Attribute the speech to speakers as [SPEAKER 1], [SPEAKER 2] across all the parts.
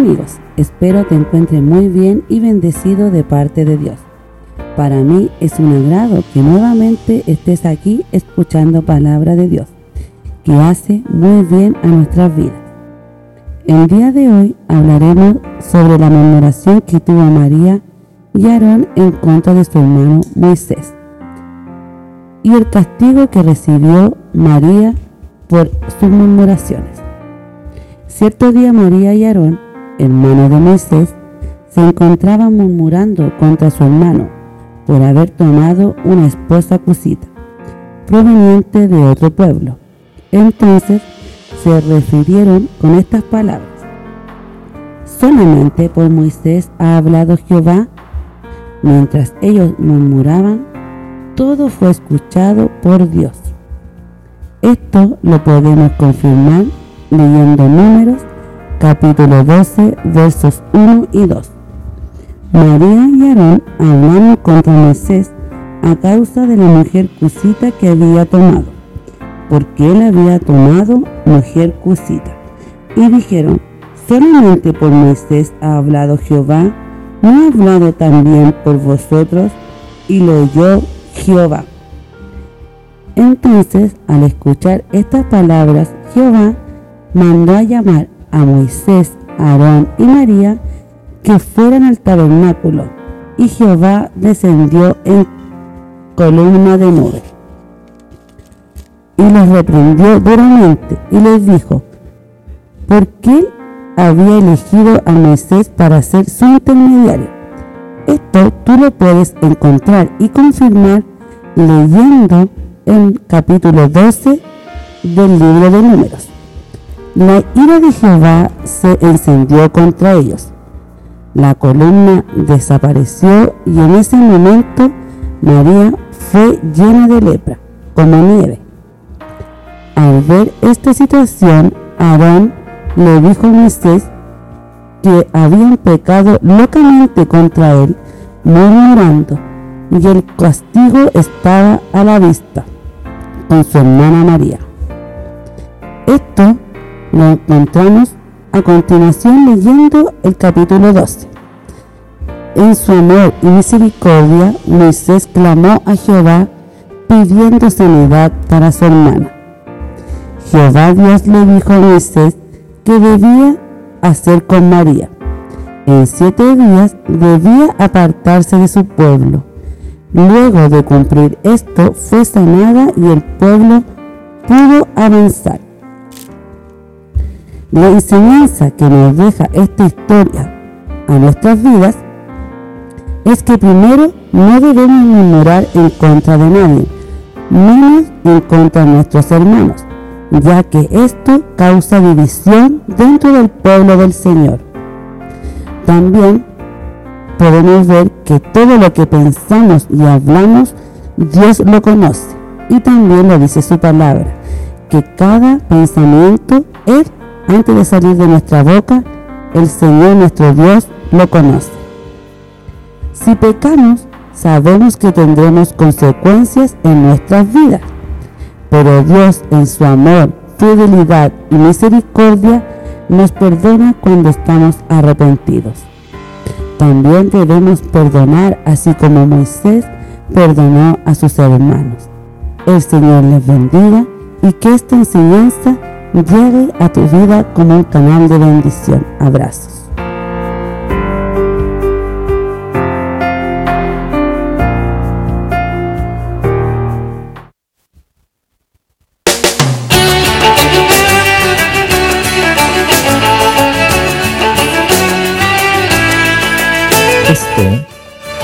[SPEAKER 1] Amigos, espero te encuentres muy bien y bendecido de parte de Dios. Para mí es un agrado que nuevamente estés aquí escuchando palabra de Dios, que hace muy bien a nuestras vidas. El día de hoy hablaremos sobre la murmuración que tuvo María y Aarón en contra de su hermano Moisés y el castigo que recibió María por sus murmuraciones. Cierto día María y Aarón hermano de Moisés, se encontraba murmurando contra su hermano por haber tomado una esposa cusita, proveniente de otro pueblo. Entonces se refirieron con estas palabras. Solamente por Moisés ha hablado Jehová. Mientras ellos murmuraban, todo fue escuchado por Dios. Esto lo podemos confirmar leyendo números capítulo 12, versos 1 y 2. María y Aarón hablaron contra Moisés a causa de la mujer cusita que había tomado, porque él había tomado mujer cusita. Y dijeron, solamente por Moisés ha hablado Jehová, ¿no ha hablado también por vosotros? Y lo oyó Jehová. Entonces, al escuchar estas palabras, Jehová mandó a llamar a Moisés, Aarón y María que fueran al tabernáculo, y Jehová descendió en columna de nube. Y los reprendió duramente y les dijo, ¿por qué había elegido a Moisés para ser su intermediario? Esto tú lo puedes encontrar y confirmar leyendo el capítulo 12 del libro de números. La ira de Jehová se encendió contra ellos. La columna desapareció y en ese momento María fue llena de lepra, como nieve. Al ver esta situación, Aarón le dijo a Moisés que habían pecado locamente contra él, murmurando, y el castigo estaba a la vista con su hermana María. Esto lo encontramos a continuación leyendo el capítulo 12. En su amor y misericordia, Moisés clamó a Jehová pidiendo sanidad para su hermana. Jehová Dios le dijo a Moisés que debía hacer con María. En siete días debía apartarse de su pueblo. Luego de cumplir esto, fue sanada y el pueblo pudo avanzar. La enseñanza que nos deja esta historia a nuestras vidas es que primero no debemos murmurar en contra de nadie, menos en contra de nuestros hermanos, ya que esto causa división dentro del pueblo del Señor. También podemos ver que todo lo que pensamos y hablamos, Dios lo conoce y también lo dice su palabra, que cada pensamiento es antes de salir de nuestra boca, el Señor nuestro Dios lo conoce. Si pecamos, sabemos que tendremos consecuencias en nuestras vidas, pero Dios en su amor, fidelidad y misericordia nos perdona cuando estamos arrepentidos. También debemos perdonar así como Moisés perdonó a sus hermanos. El Señor les bendiga y que esta enseñanza llegue a tu vida como un canal de bendición. Abrazos.
[SPEAKER 2] Este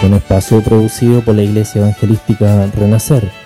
[SPEAKER 2] un espacio producido por la Iglesia Evangelística Renacer.